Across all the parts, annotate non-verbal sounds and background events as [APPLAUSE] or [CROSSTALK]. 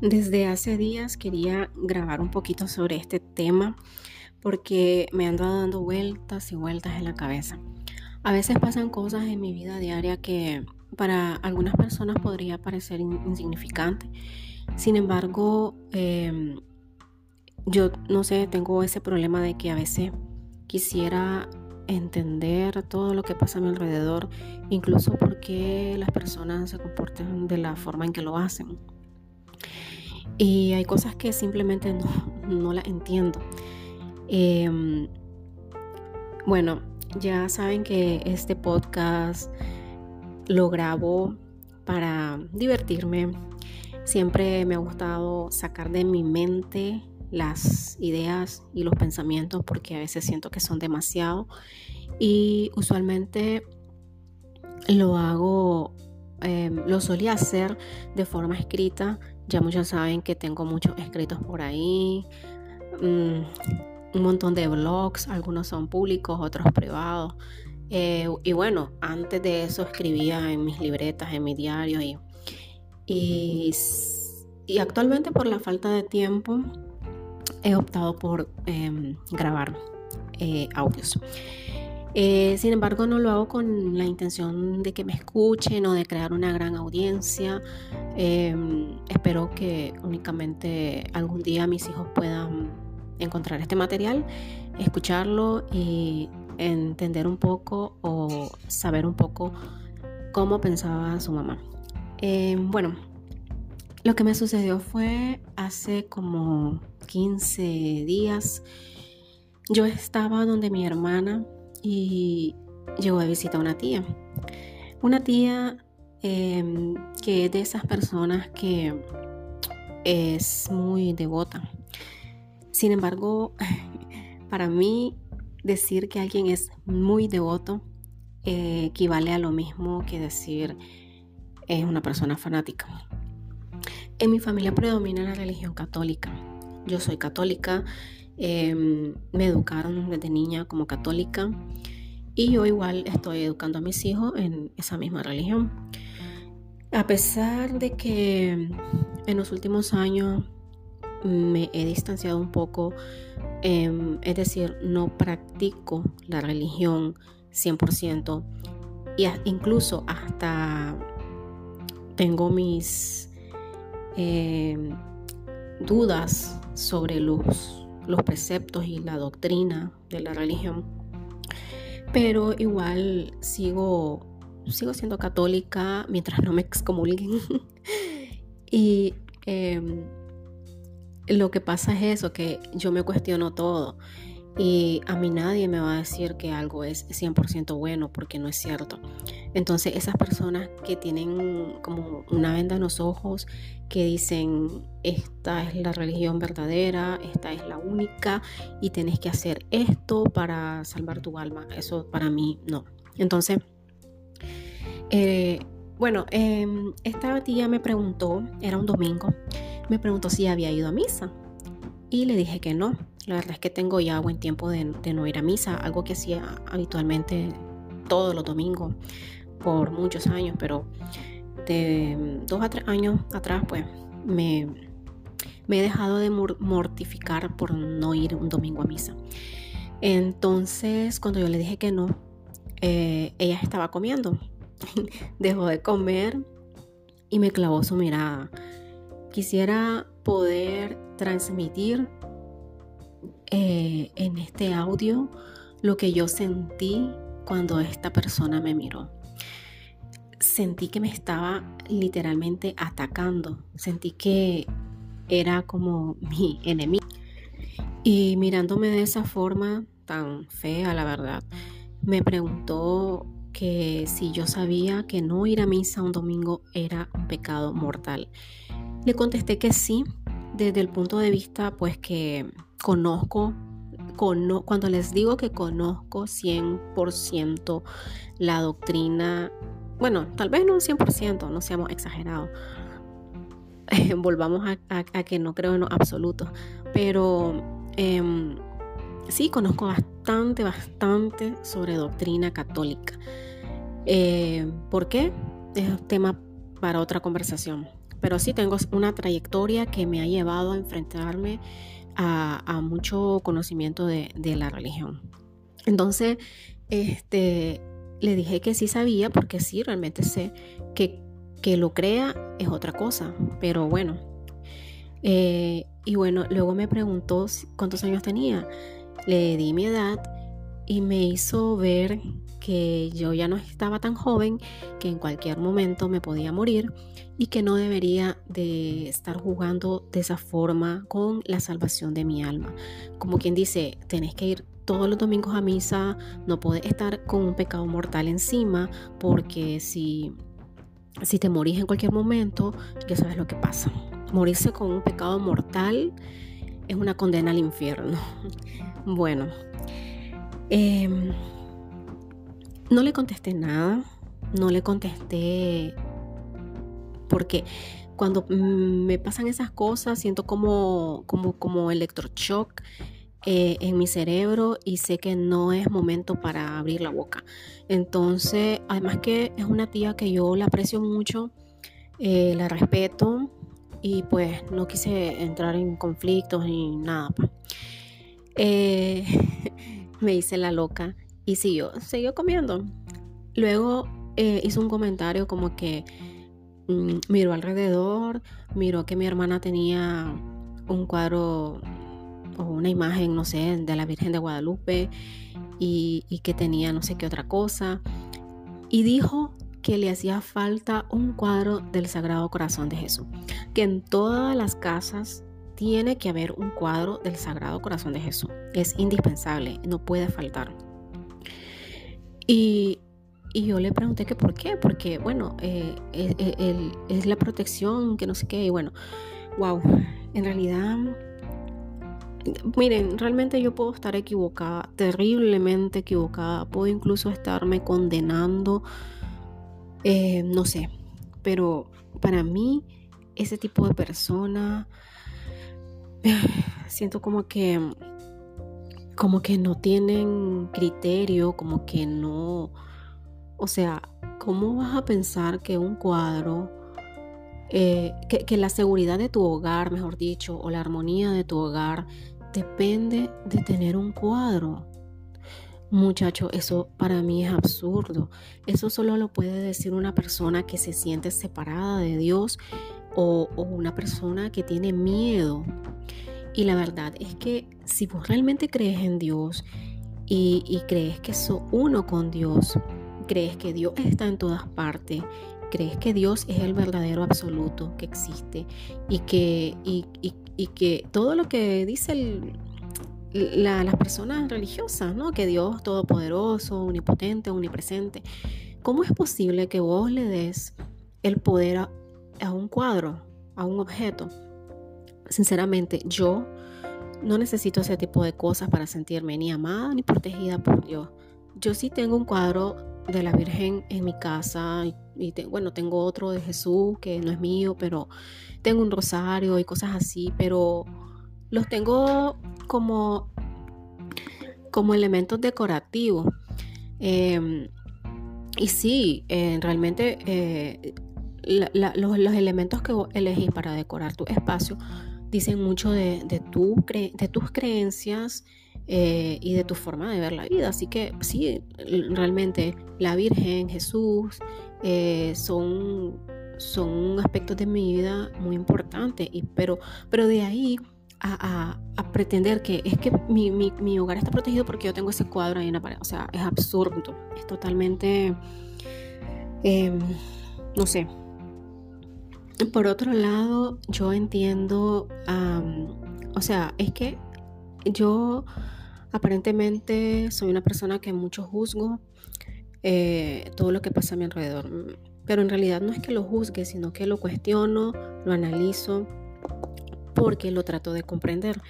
Desde hace días quería grabar un poquito sobre este tema porque me ando dando vueltas y vueltas en la cabeza. A veces pasan cosas en mi vida diaria que para algunas personas podría parecer insignificante. Sin embargo, em, yo no sé, tengo ese problema de que a veces quisiera entender todo lo que pasa a mi alrededor, incluso porque las personas se comportan de la forma en que lo hacen. Y hay cosas que simplemente no, las entiendo. Em, bueno, ya saben que este podcast lo grabo para divertirme. Siempre me ha gustado sacar de mi mente las ideas y los pensamientos porque a veces siento que son demasiado y usualmente lo hago, em, lo solía hacer de forma escrita ya muchos saben que tengo muchos escritos por ahí, mm, un montón de blogs, algunos son públicos, otros privados. Eh, y bueno, antes de eso escribía en mis libretas, en mi diario y, y, actualmente por la falta de tiempo he optado por em, grabar eh, audios. Eh, sin embargo, no lo hago con la intención de que me escuchen o de crear una gran audiencia. Em, espero que únicamente algún día mis hijos puedan encontrar este material, escucharlo y entender un poco o saber un poco cómo pensaba su mamá. Em, bueno, lo que me sucedió fue hace como 15 días. Yo estaba donde mi hermana y llegó a visitar a una tía. Una tía em, que es de esas personas que es muy devota. Sin embargo, [LAUGHS] para mí decir que alguien es muy devoto eh, equivale a lo mismo que decir es una persona fanática. En mi familia predomina la religión católica. Yo soy católica, Em, me educaron desde niña como católica y yo igual estoy educando a mis hijos en esa misma religión. A pesar de que en los últimos años me he distanciado un poco, em, es decir, no practico la religión 100% y incluso hasta tengo mis em, dudas sobre los los preceptos y la doctrina de la religión. Pero igual sigo, sigo siendo católica mientras no me excomulguen. [LAUGHS] y em, lo que pasa es eso, que yo me cuestiono todo. Y a mí nadie me va a decir que algo es 100% bueno porque no es cierto. Entonces esas personas que tienen como una venda en los ojos, que dicen, esta es la religión verdadera, esta es la única y tenés que hacer esto para salvar tu alma, eso para mí no. Entonces, eh, bueno, em, esta tía me preguntó, era un domingo, me preguntó si había ido a misa y le dije que no. La verdad es que tengo ya buen tiempo de, no ir a misa, algo que hacía habitualmente todos los domingos por muchos años, pero de dos a tres años atrás, pues me, me he dejado de mortificar por no ir un domingo a misa. Entonces, cuando yo le dije que no, eh, ella estaba comiendo. [LAUGHS] Dejó de comer y me clavó su mirada. Quisiera poder transmitir eh, en este audio lo que yo sentí cuando esta persona me miró sentí que me estaba literalmente atacando, sentí que era como [LAUGHS] mi enemigo. Y mirándome de esa forma tan fea, la verdad, me preguntó que si yo sabía que no ir a misa un domingo era un pecado mortal. Le contesté que sí, desde el punto de vista pues que conozco, cuando les digo que conozco 100% la doctrina bueno, tal vez no un 100%, no seamos exagerados. [LAUGHS] Volvamos a, que no creo en lo absoluto. Pero em, sí conozco bastante, bastante sobre doctrina católica. Eh, ¿Por qué? Es tema para otra conversación. pero sí tengo una trayectoria que me ha llevado a enfrentarme a, mucho conocimiento de, la religión. Entonces, este, le dije que sí sabía, porque sí, realmente sé que, que lo crea es otra cosa, pero bueno. Eh, y bueno, luego me preguntó cuántos años tenía. Le di mi edad y me hizo ver que yo ya no estaba tan joven, que en cualquier momento me podía morir y que no debería de estar jugando de esa forma con la salvación de mi alma. Como quien dice, tenés que ir todos los domingos a misa, no puedes estar con un pecado mortal encima, porque si, si te morís en cualquier momento, ya sabes lo que pasa. Morirse con un pecado mortal es una condena al infierno. [LAUGHS] Bueno, em, no le contesté nada, no le contesté porque cuando mm, me pasan esas cosas siento como, como, como eh, en mi cerebro y sé que no es momento para abrir la boca. Entonces, además que es una tía que yo la aprecio mucho, eh, la respeto y pues no quise entrar en conflictos ni nada. Pues. Eh, [LAUGHS] me hice la loca y siguió, siguió comiendo. Luego hizo un comentario como que Mm, miró alrededor, miró que mi hermana tenía un cuadro o una imagen, no sé, de la Virgen de Guadalupe y que tenía no sé qué otra cosa. Y dijo que le hacía falta un cuadro del Sagrado Corazón de Jesús, que en todas las casas tiene que haber un cuadro del Sagrado Corazón de Jesús. Es indispensable, no puede faltar. Y yo le pregunté que por qué, porque bueno, eh, eh, eh, es la protección, que no sé qué, y bueno, wow, en realidad, miren, realmente yo puedo estar equivocada, terriblemente equivocada, puedo incluso estarme condenando, no sé, pero para mí, ese tipo de persona, [SIGHS] siento como que, como que no tienen criterio, como que no o sea, ¿cómo vas a pensar que un cuadro, eh, que, la seguridad de tu hogar, mejor dicho, o la armonía de tu hogar, depende de tener un cuadro? Muchacho, eso para mí es absurdo. Eso solo lo puede decir una persona que se siente separada de Dios o, una persona que tiene miedo. Y la verdad es que si vos realmente crees en Dios y, crees que sos uno con Dios, crees que Dios está en todas partes, crees que Dios es el verdadero absoluto que existe y que, y, que todo lo que dice las personas religiosas, ¿no? que Dios todopoderoso, omnipotente, omnipresente, ¿cómo es posible que vos le des el poder a un cuadro, a un objeto? Sinceramente, yo no necesito ese tipo de cosas para sentirme ni amada ni protegida por Dios. Yo sí tengo un cuadro de la Virgen en mi casa y, bueno, tengo otro de Jesús que no es mío, pero tengo un rosario y cosas así, pero los tengo como, como elementos decorativos. Em, y sí, eh, realmente eh, los, elementos que elegís para decorar tu espacio dicen mucho de, de, tus creencias eh, y de tu forma de ver la vida. Así que sí, realmente la Virgen, Jesús, eh, son, son aspectos de mi vida muy importantes, y, pero, pero de ahí a, pretender que es que mi, mi, hogar está protegido porque yo tengo ese cuadro ahí en la pared. O sea, es absurdo, es totalmente, em, no sé. Por otro lado, yo entiendo, o sea, es que yo Aparentemente soy una persona que mucho juzgo eh, todo lo que pasa a mi alrededor, pero en realidad no es que lo juzgue, sino que lo cuestiono, lo analizo, porque lo trato de comprender.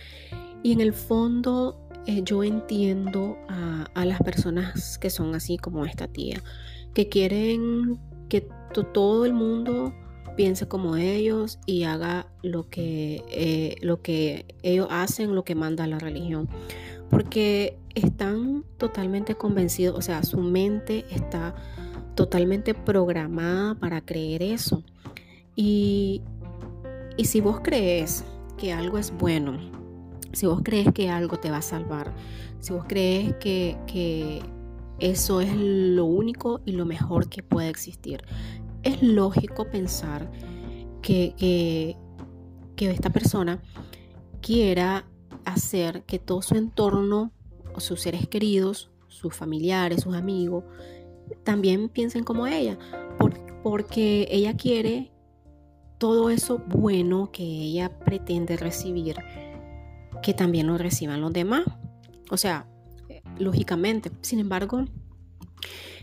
Y en el fondo eh, yo entiendo a, las personas que son así como esta tía, que quieren que todo el mundo piense como ellos y haga lo que, eh, lo que ellos hacen, lo que manda la religión porque están totalmente convencidos, o sea, su mente está totalmente programada para creer eso. Y, Y si vos crees que algo es bueno, si vos crees que algo te va a salvar, si vos crees que, que eso es lo único y lo mejor que puede existir, es lógico pensar que, que, esta persona quiera hacer que todo su entorno, sus seres queridos, sus familiares, sus amigos, también piensen como ella, porque ella quiere todo eso bueno que ella pretende recibir, que también lo reciban los demás. O sea, lógicamente. Sin embargo,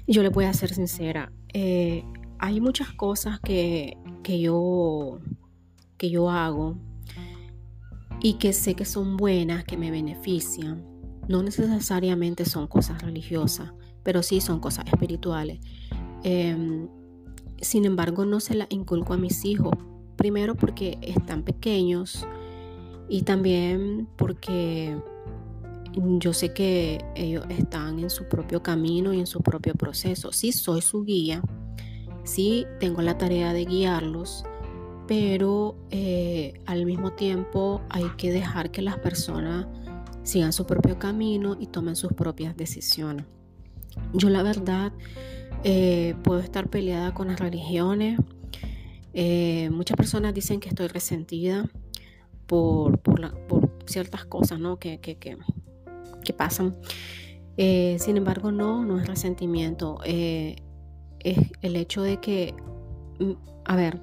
yo le voy a ser sincera. Eh, hay muchas cosas que, que, yo, que yo hago y que sé que son buenas, que me benefician. No necesariamente son cosas religiosas, pero sí son cosas espirituales. Em, sin embargo, no se las inculco a mis hijos. Primero porque están pequeños y también porque yo sé que ellos están en su propio camino y en su propio proceso. Sí soy su guía, sí tengo la tarea de guiarlos, pero eh, al mismo tiempo hay que dejar que las personas sigan su propio camino y tomen sus propias decisiones. Yo la verdad eh, puedo estar peleada con las religiones. Eh, muchas personas dicen que estoy resentida por, ciertas cosas ¿no? que, que, que pasan. Sin embargo, no, no es resentimiento. Es el hecho de que, mm, a ver,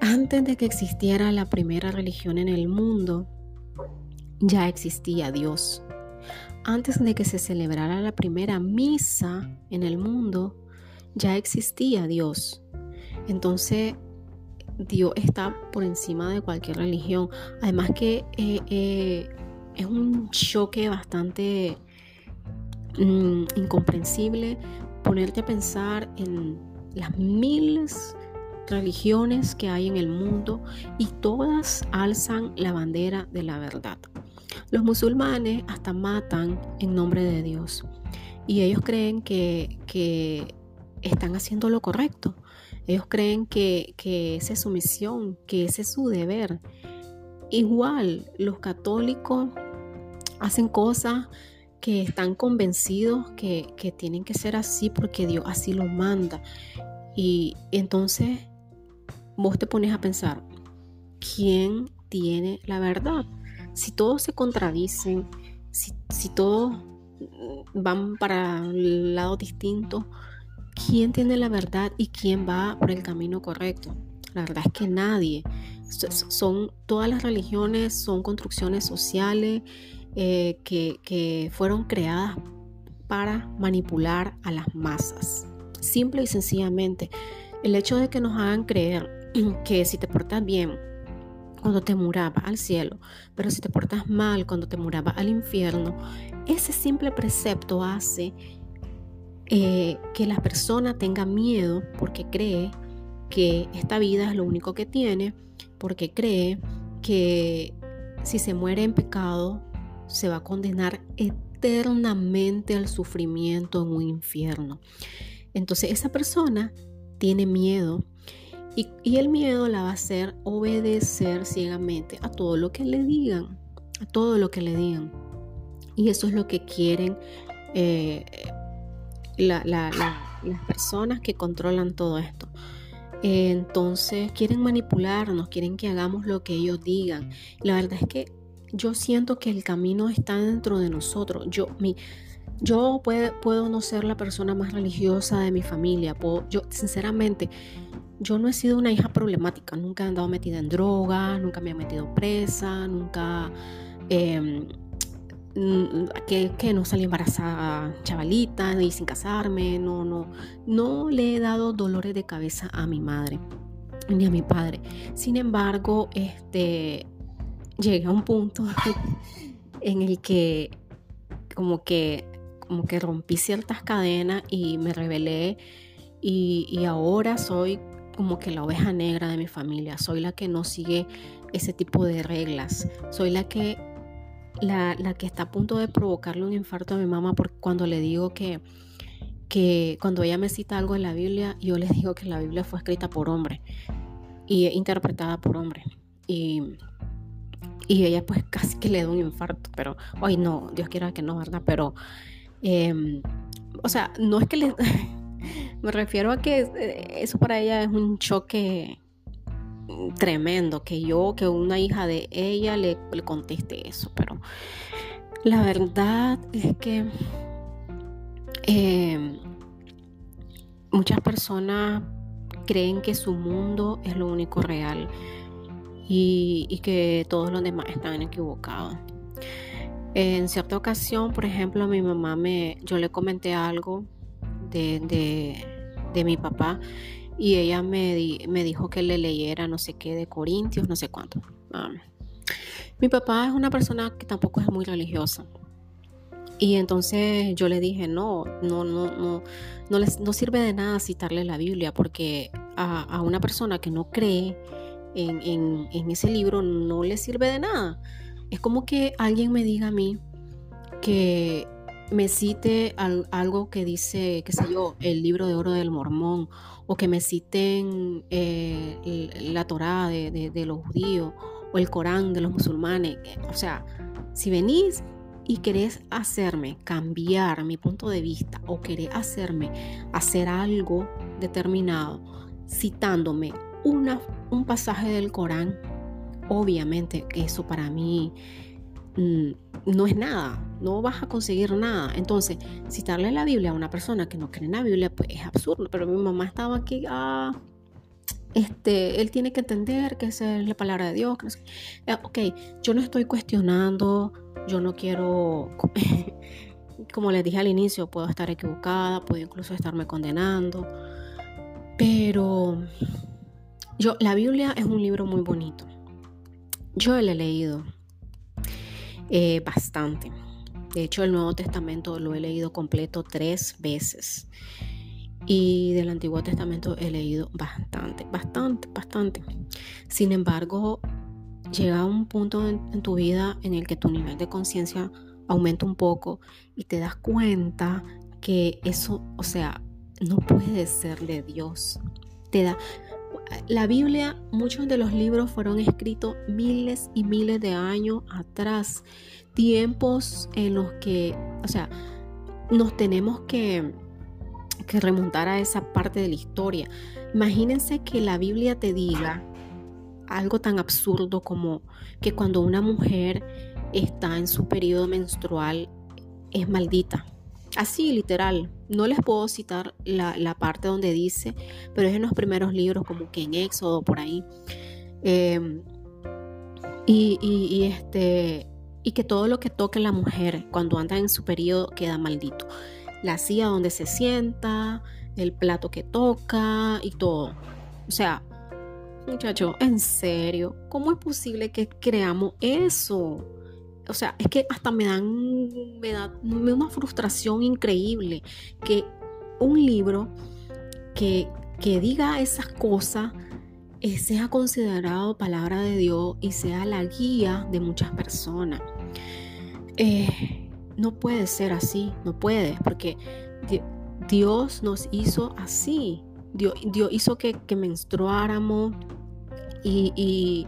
antes de que existiera la primera religión en el mundo, ya existía Dios. Antes de que se celebrara la primera misa en el mundo, ya existía Dios. Entonces, Dios está por encima de cualquier religión. Además que eh, es un choque bastante mm, incomprensible ponerte a pensar en las miles religiones que hay en el mundo y todas alzan la bandera de la verdad. Los musulmanes hasta matan en nombre de Dios y ellos creen que, están haciendo lo correcto. Ellos creen que, que esa es su misión, que ese es su deber. Igual los católicos hacen cosas que están convencidos que, tienen que ser así porque Dios así lo manda. Y entonces vos te pones a pensar, ¿quién tiene la verdad? Si todos se contradicen, si, si todos van para el lado distinto, ¿quién tiene la verdad y quién va por el camino correcto? La verdad es que nadie. Son todas las religiones son construcciones sociales eh, que, fueron creadas para manipular a las masas. Simple y sencillamente, el hecho de que nos hagan creer [CLEARS THROAT] que si te portas bien, cuando te muraba al cielo, pero si te portas mal, cuando te muraba al infierno, ese simple precepto hace eh, que la persona tenga miedo porque cree que esta vida es lo único que tiene, porque cree que si se muere en pecado, se va a condenar eternamente al sufrimiento en un infierno. Entonces esa persona tiene miedo y, el miedo la va a hacer obedecer ciegamente a todo lo que le digan, a todo lo que le digan. Y eso es lo que quieren eh, las personas que controlan todo esto. entonces quieren manipularnos, quieren que hagamos lo que ellos digan. La verdad es que yo siento que el camino está dentro de nosotros. Yo, mi, yo puedo no ser la persona más religiosa de mi familia. sinceramente, yo no he sido una hija problemática. Nunca he andado metida en drogas, nunca me he metido presa, nunca... Em, que, no salí embarazada chavalita y sin casarme, no, no, no le he dado dolores de cabeza a mi madre ni a mi padre. Sin embargo, este, llegué a un punto [LAUGHS] en el que como que como que rompí ciertas cadenas y me rebelé y, ahora soy como que la oveja negra de mi familia, soy la que no sigue ese tipo de reglas, soy la que la, que está a punto de provocarle un infarto a mi mamá porque cuando le digo que, que cuando ella me cita algo en la Biblia, yo les digo que la Biblia fue escrita por hombre. y interpretada por hombres. Y, y ella pues casi que le da un infarto, pero hoy no, Dios quiera que no, ¿verdad? Pero, em, o sea, no es que le... [LAUGHS] me refiero a que eh, eso para ella es un choque tremendo, que yo, que una hija de ella le, le conteste eso, pero la verdad es que em, muchas personas creen que su mundo es lo único real y, que todos los demás están equivocados. En cierta ocasión, por ejemplo, mi mamá me, yo le comenté algo de, mi papá y ella me, me, dijo que le leyera no sé qué de Corintios, no sé cuánto. Ah. mi papá es una persona que tampoco es muy religiosa. Y entonces yo le dije, no, no, no, no, no, les, no sirve de nada citarle la Biblia, porque a, una persona que no cree en, ese libro no le sirve de nada. Es como que alguien me diga a mí que me cite algo que dice, qué sé yo, el libro de oro del mormón, o que me citen eh, la Torá de, de los judíos, o el Corán de los musulmanes. O sea, si venís y querés hacerme cambiar mi punto de vista o querés hacerme hacer algo determinado citándome un pasaje del Corán, obviamente eso para mí mm, no es nada, no vas a conseguir nada. Entonces, citarle la Biblia a una persona que no cree en la Biblia, pues es absurdo. Pero mi mamá estaba aquí, ah, este, él tiene que entender que esa es la palabra de Dios. Eh, ok, yo no estoy cuestionando yo no quiero, [LAUGHS] como les dije al inicio, puedo estar equivocada, puedo incluso estarme condenando, pero yo, la Biblia es un libro muy bonito. Yo lo he leído eh, bastante. De hecho, el Nuevo Testamento lo he leído completo tres veces. Y del Antiguo Testamento he leído bastante, bastante, bastante. Sin embargo, llega un punto en, tu vida en el que tu nivel de conciencia aumenta un poco y te das cuenta que eso, o sea, no puede ser de Dios. Te da la Biblia, muchos de los libros fueron escritos miles y miles de años atrás, tiempos en los que, o sea, nos tenemos que, que remontar a esa parte de la historia. Imagínense que la Biblia te diga algo tan absurdo como que cuando una mujer está en su periodo menstrual es maldita. Así, literal. No les puedo citar la, parte donde dice, pero es en los primeros libros, como que en Éxodo, por ahí. Em, y, este, y que todo lo que toque la mujer cuando anda en su periodo queda maldito. La silla donde se sienta, el plato que toca y todo. O sea, Muchacho, en serio, ¿cómo es posible que creamos eso? O sea, es que hasta me dan, me da una frustración increíble que un libro que, que diga esas cosas eh, sea considerado palabra de Dios y sea la guía de muchas personas. Eh, no puede ser así, no puede, porque Dios nos hizo así. Dios, hizo que, menstruáramos y,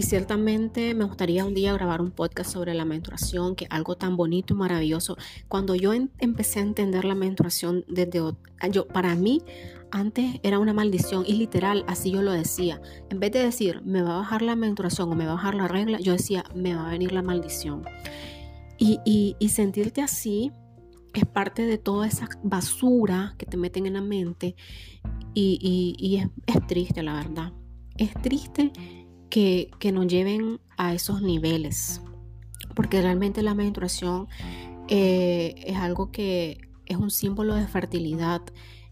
ciertamente me gustaría un día grabar un podcast sobre la menstruación, que algo tan bonito y maravilloso. Cuando yo empecé a entender la menstruación desde yo para mí antes era una maldición y literal así yo lo decía. En vez de decir me va a bajar la menstruación o me va a bajar la regla, yo decía me va a venir la maldición. Y, y sentirte así es parte de toda esa basura que te meten en la mente y, es, triste, la verdad. Es triste que, nos lleven a esos niveles, porque realmente la menstruación eh, es algo que es un símbolo de fertilidad,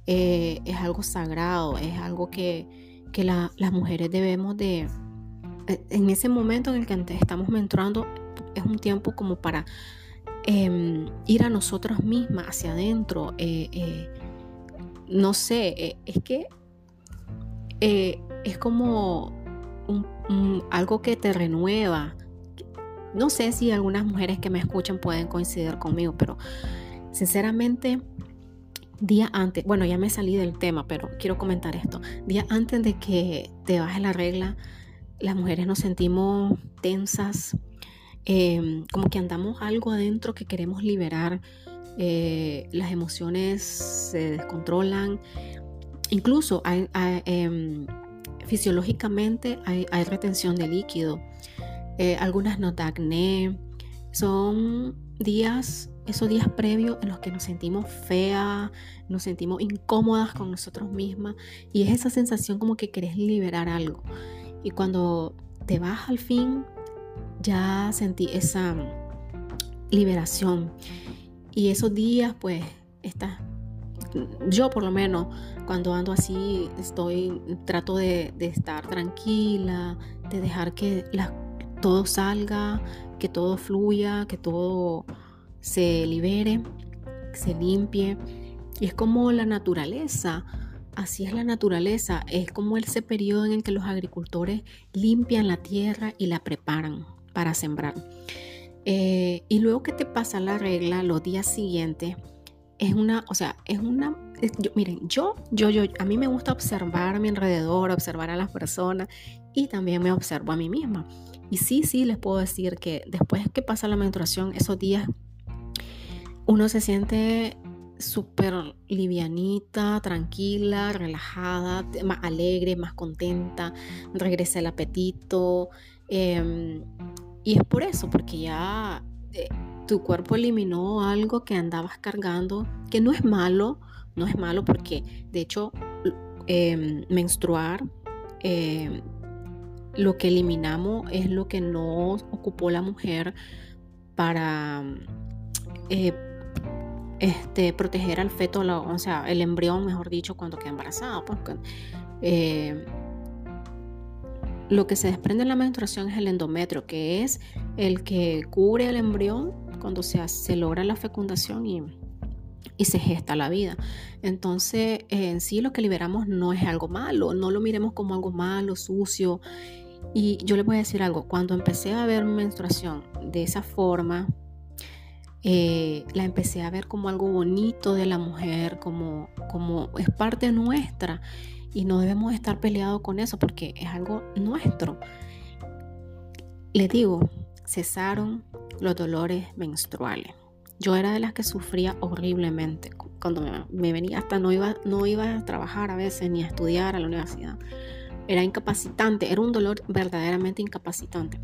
eh, es algo sagrado, es algo que, que las mujeres debemos de, eh, en ese momento en el que estamos menstruando, es un tiempo como para em, ir a nosotras mismas hacia adentro no sé, es que es como algo que te renueva. No sé si algunas mujeres que me escuchan pueden coincidir conmigo, pero sinceramente día antes, bueno, ya me salí del tema, pero quiero comentar esto. Día antes de que te baje la regla, las mujeres nos sentimos tensas, em, como que andamos algo adentro que queremos liberar. Eh, las emociones se descontrolan. Incluso em, fisiológicamente hay, retención de líquido. Eh, algunas notan acné. Son días esos días previos en los que nos sentimos feas, nos sentimos incómodas con nosotros mismas y es esa sensación como que querés liberar algo. Y cuando te vas al fin, ya sentí esa liberación. Y esos días, pues, está yo por lo menos, cuando ando así, estoy, trato de, estar tranquila, de dejar que todo salga, que todo fluya, que todo se libere, se limpie. Y es como la naturaleza, así es la naturaleza, es como ese periodo en el que los agricultores limpian la tierra y la preparan para sembrar. Eh, y luego que te pasa la regla los días siguientes, es una, o sea, es una, miren, yo, yo, yo, a mí me gusta observar a mi alrededor, observar a las personas y también me observo a mí misma. Y sí, sí, les puedo decir que después que pasa la menstruación, esos días uno se siente súper livianita, tranquila, relajada, más alegre, más contenta, regresa el apetito. Em, y es por eso, porque ya eh, tu cuerpo eliminó algo que andabas cargando, que no es malo, no es malo porque de hecho em, menstruar, em, lo que eliminamos es lo que no ocupó la mujer para... Eh, este, proteger al feto, o sea, el embrión, mejor dicho, cuando queda embarazada. Pues, eh, lo que se desprende en la menstruación es el endometrio, que es el que cubre el embrión cuando se, se logra la fecundación y, y se gesta la vida. Entonces, en sí lo que liberamos no es algo malo, no lo miremos como algo malo, sucio. Y yo les voy a decir algo, cuando empecé a ver menstruación de esa forma, eh, la empecé a ver como algo bonito de la mujer, como, como es parte nuestra y no debemos estar peleados con eso porque es algo nuestro. Le digo, cesaron los dolores menstruales. Yo era de las que sufría horriblemente. Cuando me, venía hasta no iba, no iba a trabajar a veces ni a estudiar a la universidad. Era incapacitante, era un dolor verdaderamente incapacitante.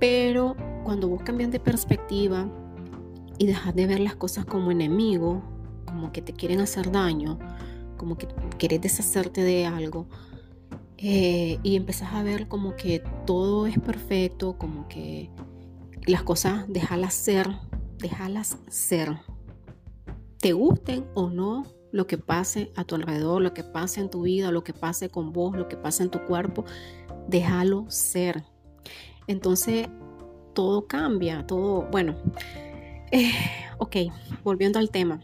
Pero cuando vos cambias de perspectiva, y dejas de ver las cosas como enemigo, como que te quieren hacer daño, como que quieres deshacerte de algo. Eh, y empezás a ver como que todo es perfecto, como que las cosas déjalas ser, déjalas ser. Te gusten o no lo que pase a tu alrededor, lo que pase en tu vida, lo que pase con vos, lo que pase en tu cuerpo, déjalo ser. Entonces todo cambia, todo, bueno, eh, ok, volviendo al tema.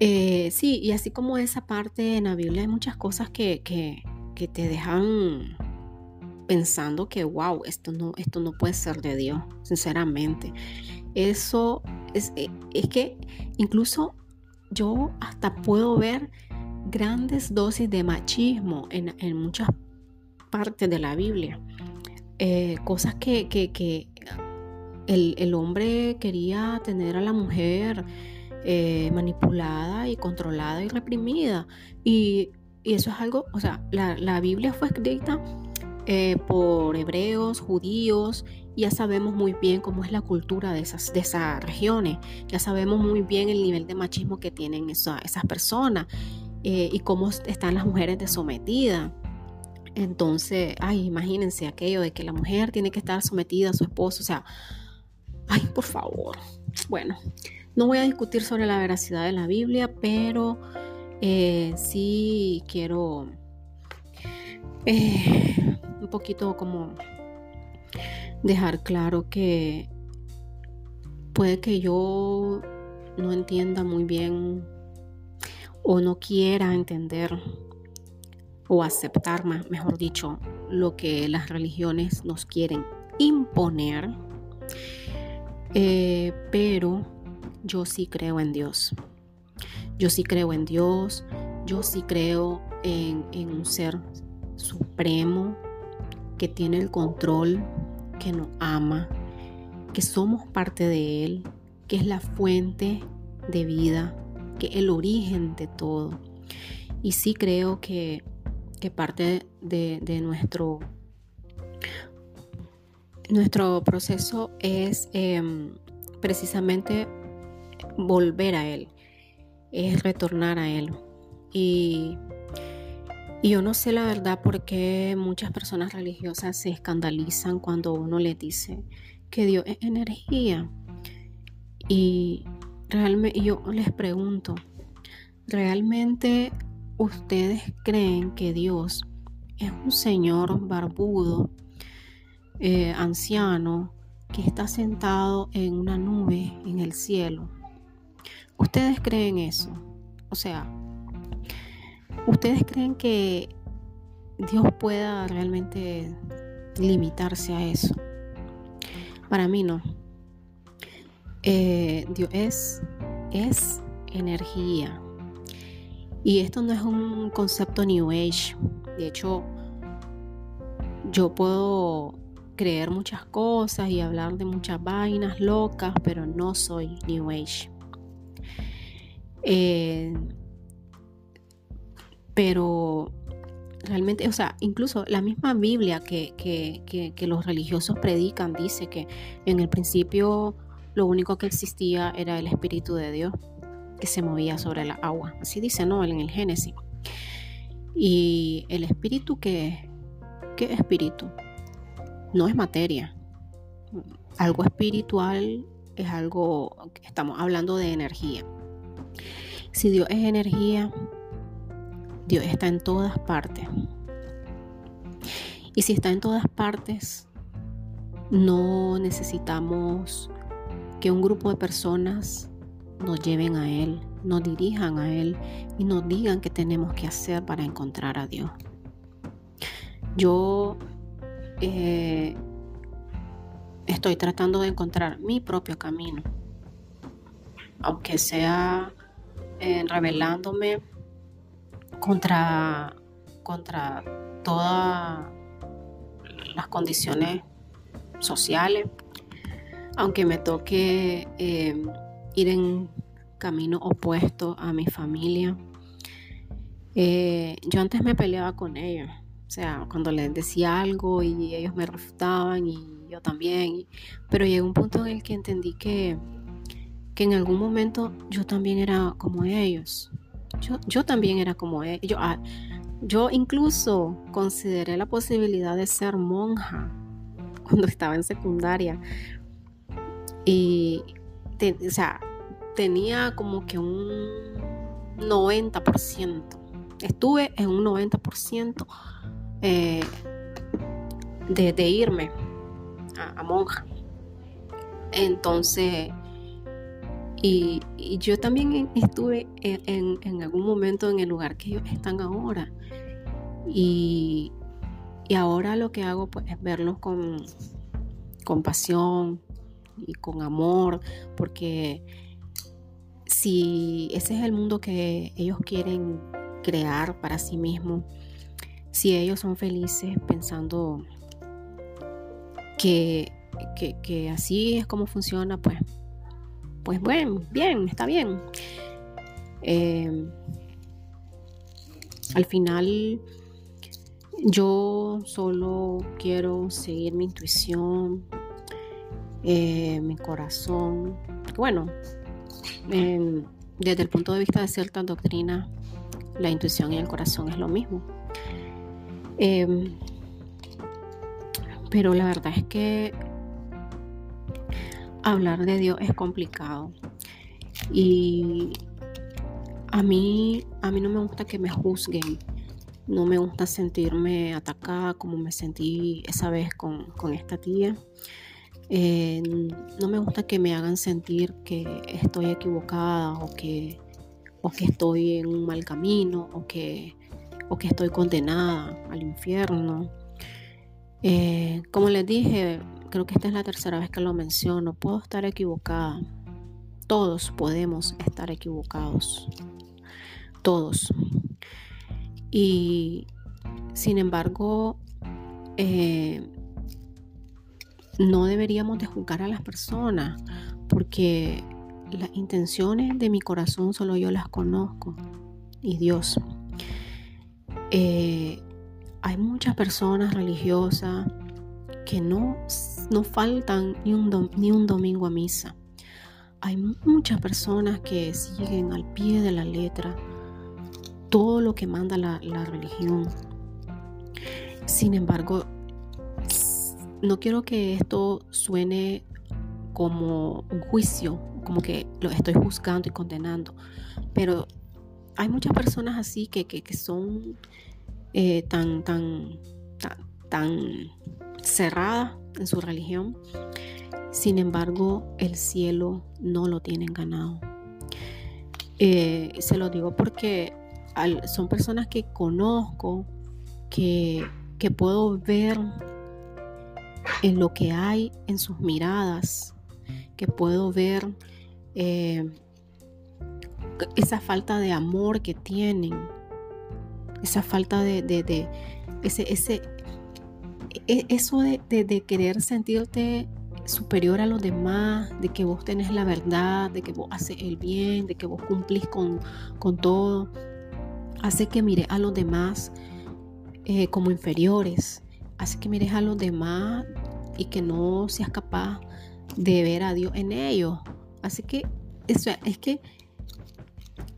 Eh, sí, y así como esa parte en la Biblia hay muchas cosas que, te dejan pensando que, wow, esto no, esto no puede ser de Dios, sinceramente. Eso es, eh, es que incluso yo hasta puedo ver grandes dosis de machismo en, muchas partes de la Biblia. cosas que, que, el, hombre quería tener a la mujer eh, manipulada y controlada y reprimida. Y, eso es algo, o sea, la, Biblia fue escrita eh, por hebreos, judíos, ya sabemos muy bien cómo es la cultura de esas, de esas regiones, ya sabemos muy bien el nivel de machismo que tienen esas personas eh, y cómo están las mujeres de sometida. Entonces, ay, imagínense aquello de que la mujer tiene que estar sometida a su esposo, o sea, Ay, por favor. Bueno, no voy a discutir sobre la veracidad de la Biblia, pero eh, sí quiero un poquito como dejar claro que puede que yo no entienda muy bien o no quiera entender o aceptar, mejor dicho, lo que las religiones nos quieren imponer eh, pero yo sí creo en Dios. Yo sí creo en Dios, yo sí creo en, en un ser supremo que tiene el control, que nos ama, que somos parte de Él, que es la fuente de vida, que es el origen de todo. Y sí creo que, parte de, nuestro, nuestro proceso es em, precisamente volver a Él, es retornar a Él. Y, y, yo no sé la verdad por qué muchas personas religiosas se escandalizan cuando uno les dice que Dios es energía. Y realmente yo les pregunto, ¿realmente ustedes creen que Dios es un señor barbudo, eh, anciano, que está sentado en una nube en el cielo? ¿Ustedes creen eso? O sea, ¿ustedes creen que Dios pueda realmente limitarse a eso? Para mí no. Eh, Dios es, es energía. Y esto no es un concepto New Age. De hecho, yo puedo creer muchas cosas y hablar de muchas vainas locas, pero no soy New Age. Eh, pero realmente, o sea, incluso la misma Biblia que, que, los religiosos predican dice que en el principio lo único que existía era el Espíritu de Dios que se movía sobre la agua. Así dice, ¿no? En el Génesis. Y el espíritu, ¿qué, qué espíritu? No es materia. Algo espiritual es algo, estamos hablando de energía. Si Dios es energía, Dios está en todas partes. Y si está en todas partes, no necesitamos que un grupo de personas nos lleven a Él, nos dirijan a Él y nos digan qué tenemos que hacer para encontrar a Dios. Yo eh, estoy tratando de encontrar mi propio camino, aunque sea eh, revelándome contra, contra todas las condiciones sociales aunque me toque eh, ir en camino opuesto a mi familia. Eh, yo antes me peleaba con ellos, o sea, cuando les decía algo y ellos me refutaban y yo también, pero llegó un punto en el que entendí que, que en algún momento yo también era como ellos. Yo, yo también era como ellos. Yo, ah, yo incluso consideré la posibilidad de ser monja [LAUGHS] cuando estaba en secundaria, y, o sea, tenía como que un 90%. Estuve en un 90% eh, de, irme a, monja. Entonces, y, yo también estuve en, algún momento en el lugar que ellos están ahora. Y, ahora lo que hago pues, es verlos con compasión, y con amor, porque si ese es el mundo que ellos quieren crear para sí mismos, si ellos son felices pensando que, que, así es como funciona, pues, pues bueno, bien, está bien. Em, al final yo solo quiero seguir mi intuición, eh, mi corazón. Bueno, desde el punto de vista de ciertas doctrinas, la intuición y el corazón es lo mismo. Em, pero la verdad es que hablar de Dios es complicado. Y a mí, a mí no me gusta que me juzguen. No me gusta sentirme atacada como me sentí esa vez con, con esta tía. Eh, no me gusta que me hagan sentir que estoy equivocada o que, o que estoy en un mal camino o que, o que estoy condenada al infierno. Eh, como les dije, creo que esta es la tercera vez que lo menciono, puedo estar equivocada. Todos podemos estar equivocados. todos. Y sin embargo, eh, no deberíamos de juzgar a las personas porque las intenciones de mi corazón solo yo las conozco y Dios. Eh, hay muchas personas religiosas que no, no faltan ni un, ni un domingo a misa. Hay muchas personas que siguen al pie de la letra todo lo que manda la, la religión. Sin embargo, no quiero que esto suene como un juicio, como que lo estoy juzgando y condenando, pero hay muchas personas así que, que, son eh, tan, tan, cerradas en su religión, sin embargo el cielo no lo tienen ganado. Eh, se lo digo porque son personas que conozco, que, que puedo ver en lo que hay en sus miradas, que puedo ver eh, esa falta de amor que tienen, esa falta de, ese, ese, e, eso de, querer sentirte superior a los demás, de que vos tenés la verdad, de que vos haces el bien, de que vos cumplís con, con todo, hace que mires a los demás eh, como inferiores, hace que mires a los demás y que no seas capaz de ver a Dios en ellos. Así que eso es que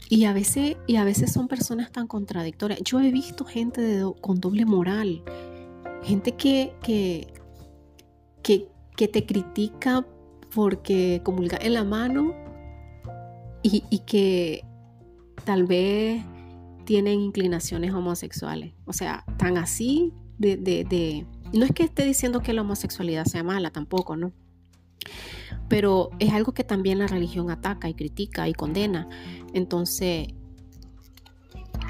y a veces y a veces son personas tan contradictorias. Yo he visto gente con doble moral, gente que que, que, te critica porque comulga en la mano y, que tal vez tienen inclinaciones homosexuales. O sea, tan así de, de, No es que esté diciendo que la homosexualidad sea mala tampoco, ¿no? Pero es algo que también la religión ataca y critica y condena. Entonces,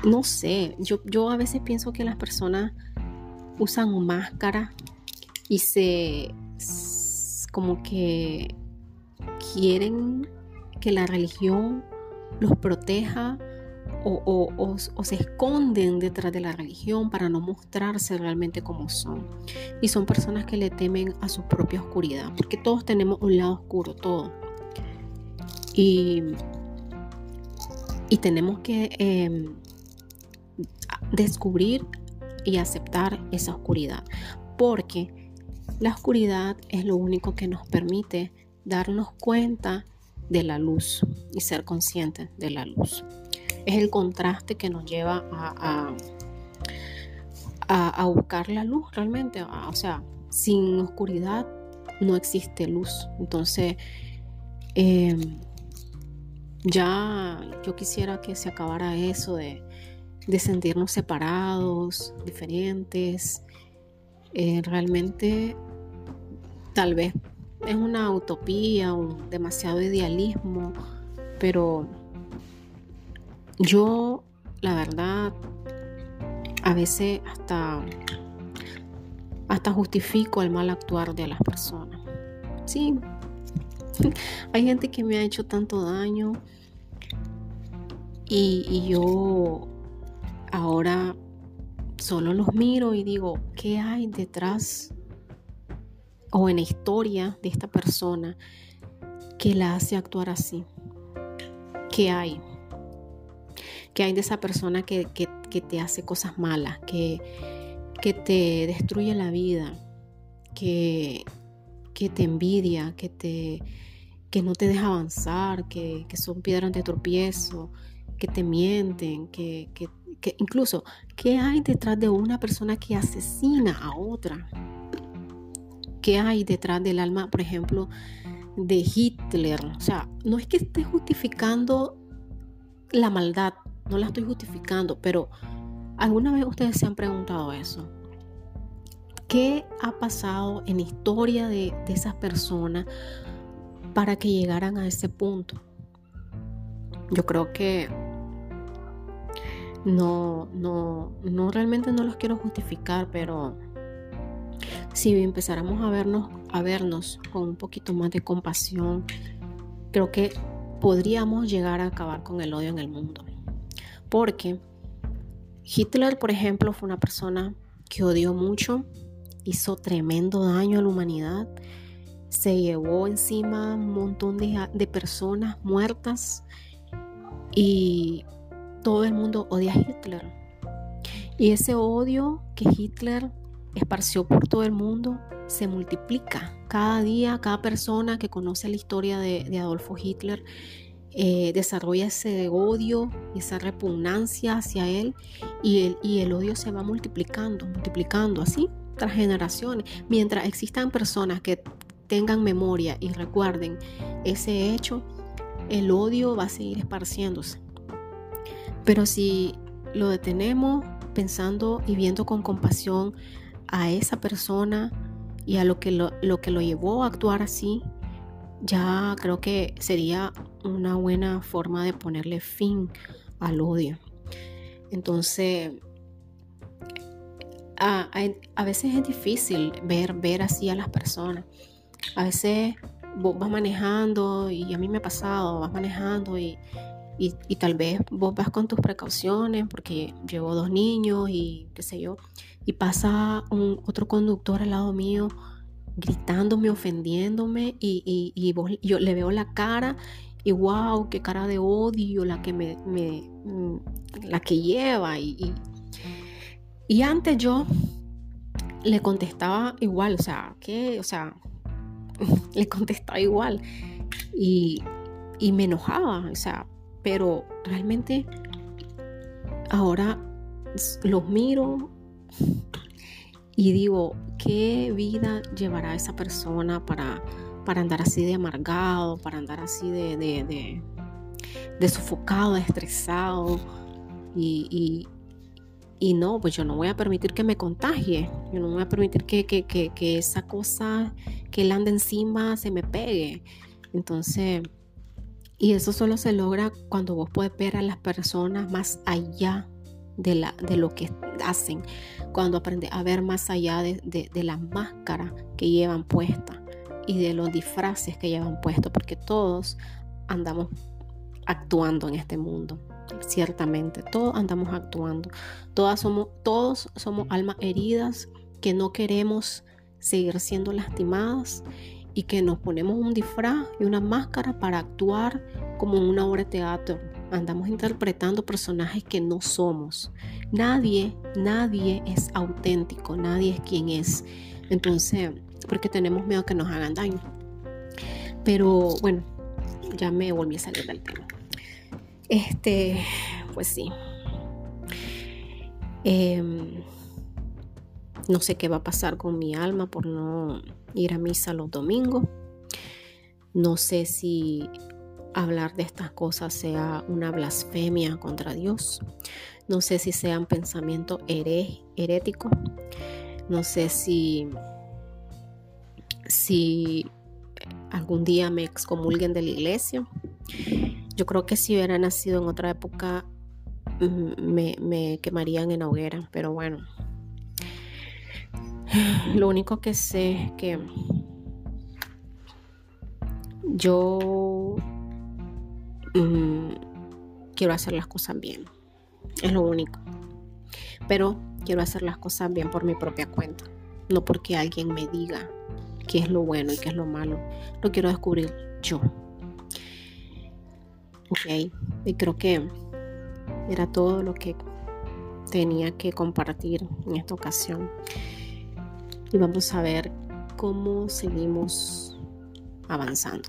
no sé, yo, yo a veces pienso que las personas usan máscara y se como que quieren que la religión los proteja o, se esconden detrás de la religión para no mostrarse realmente como son. Y son personas que le temen a su propia oscuridad, porque todos tenemos un lado oscuro, todo. Y, y tenemos que em, descubrir y aceptar esa oscuridad, porque la oscuridad es lo único que nos permite darnos cuenta de la luz y ser conscientes de la luz es el contraste que nos lleva a, a, buscar la luz realmente. O sea, sin oscuridad no existe luz. Entonces, em, ya yo quisiera que se acabara eso de, sentirnos separados, diferentes. Eh, realmente, tal vez es una utopía, un demasiado idealismo, pero yo, la verdad, a veces hasta, hasta justifico el mal actuar de las personas. Sí, [LAUGHS] hay gente que me ha hecho tanto daño y yo ahora solo los miro y digo, ¿qué hay detrás o en la historia de esta persona que la hace actuar así? ¿Qué hay? que hay de esa persona que, te hace cosas malas, que, que te destruye la vida, que, que te envidia, que, te, que no te deja avanzar, que, son piedras de tropiezo, que te mienten, que, que, incluso, ¿qué hay detrás de una persona que asesina a otra? ¿Qué hay detrás del alma, por ejemplo, de Hitler? O sea, no es que esté justificando la maldad, no la estoy justificando, pero ¿alguna vez ustedes se han preguntado eso? ¿Qué ha pasado en la historia de, esas personas para que llegaran a ese punto? Yo creo que no, no, no realmente no los quiero justificar, pero si empezáramos a vernos, a vernos con un poquito más de compasión, creo que podríamos llegar a acabar con el odio en el mundo. Porque Hitler, por ejemplo, fue una persona que odió mucho, hizo tremendo daño a la humanidad, se llevó encima un montón de, de personas muertas y todo el mundo odia a Hitler. Y ese odio que Hitler esparció por todo el mundo se multiplica. Cada día, cada persona que conoce la historia de, Adolfo Hitler eh, desarrolla ese odio esa repugnancia hacia él y el odio se va multiplicando, multiplicando así tras generaciones. Mientras existan personas que tengan memoria y recuerden ese hecho, el odio va a seguir esparciéndose. Pero si lo detenemos pensando y viendo con compasión a esa persona y a lo que lo, que lo llevó a actuar así, ya creo que sería una buena forma de ponerle fin al odio. Entonces, a, veces es difícil ver, ver así a las personas. A veces vas manejando y a mí me ha pasado, vas manejando y, y, tal vez vos vas con tus precauciones porque llevo dos niños y qué sé yo, y pasa un otro conductor al lado mío gritándome, ofendiéndome y, y, yo le veo la cara y wow, qué cara de odio la que me, mm, la que lleva y, y, antes yo le contestaba igual, o sea, ¿qué? O sea, [LAUGHS] le contestaba igual y, y me enojaba, o sea, pero realmente ahora los miro y digo, ¿qué vida llevará esa persona para, para andar así de amargado, para andar así de, de, sofocado, de estresado? Y, y, no, pues yo no voy a permitir que me contagie, yo no voy a permitir que, que, que, que esa cosa que él anda encima se me pegue. Entonces, y eso solo se logra cuando vos puedes ver a las personas más allá de, la, de lo que hacen, cuando aprendes a ver más allá de, de, la máscara que llevan puesta y de los disfraces que llevan puesto, porque todos andamos actuando en este mundo. Ciertamente, todos andamos actuando. Todas somos, todos somos almas heridas que no queremos seguir siendo lastimadas y que nos ponemos un disfraz y una máscara para actuar como en una obra de teatro. Andamos interpretando personajes que no somos. Nadie, nadie es auténtico, nadie es quien es. Entonces, porque tenemos miedo que nos hagan daño. Pero bueno, ya me volví a salir del tema. Este, pues sí. Em, no sé qué va a pasar con mi alma por no ir a misa los domingos. No sé si hablar de estas cosas sea una blasfemia contra Dios. No sé si sean pensamientos heréticos. No sé si, si algún día me excomulguen de la iglesia. Yo creo que si hubiera nacido en otra época mm, me, me quemarían en hoguera, pero bueno, lo único que sé es que yo mm, quiero hacer las cosas bien. Es lo único. Pero quiero hacer las cosas bien por mi propia cuenta. No porque alguien me diga qué es lo bueno y qué es lo malo. Lo quiero descubrir yo. Ok. Y creo que era todo lo que tenía que compartir en esta ocasión y vamos a ver cómo seguimos avanzando.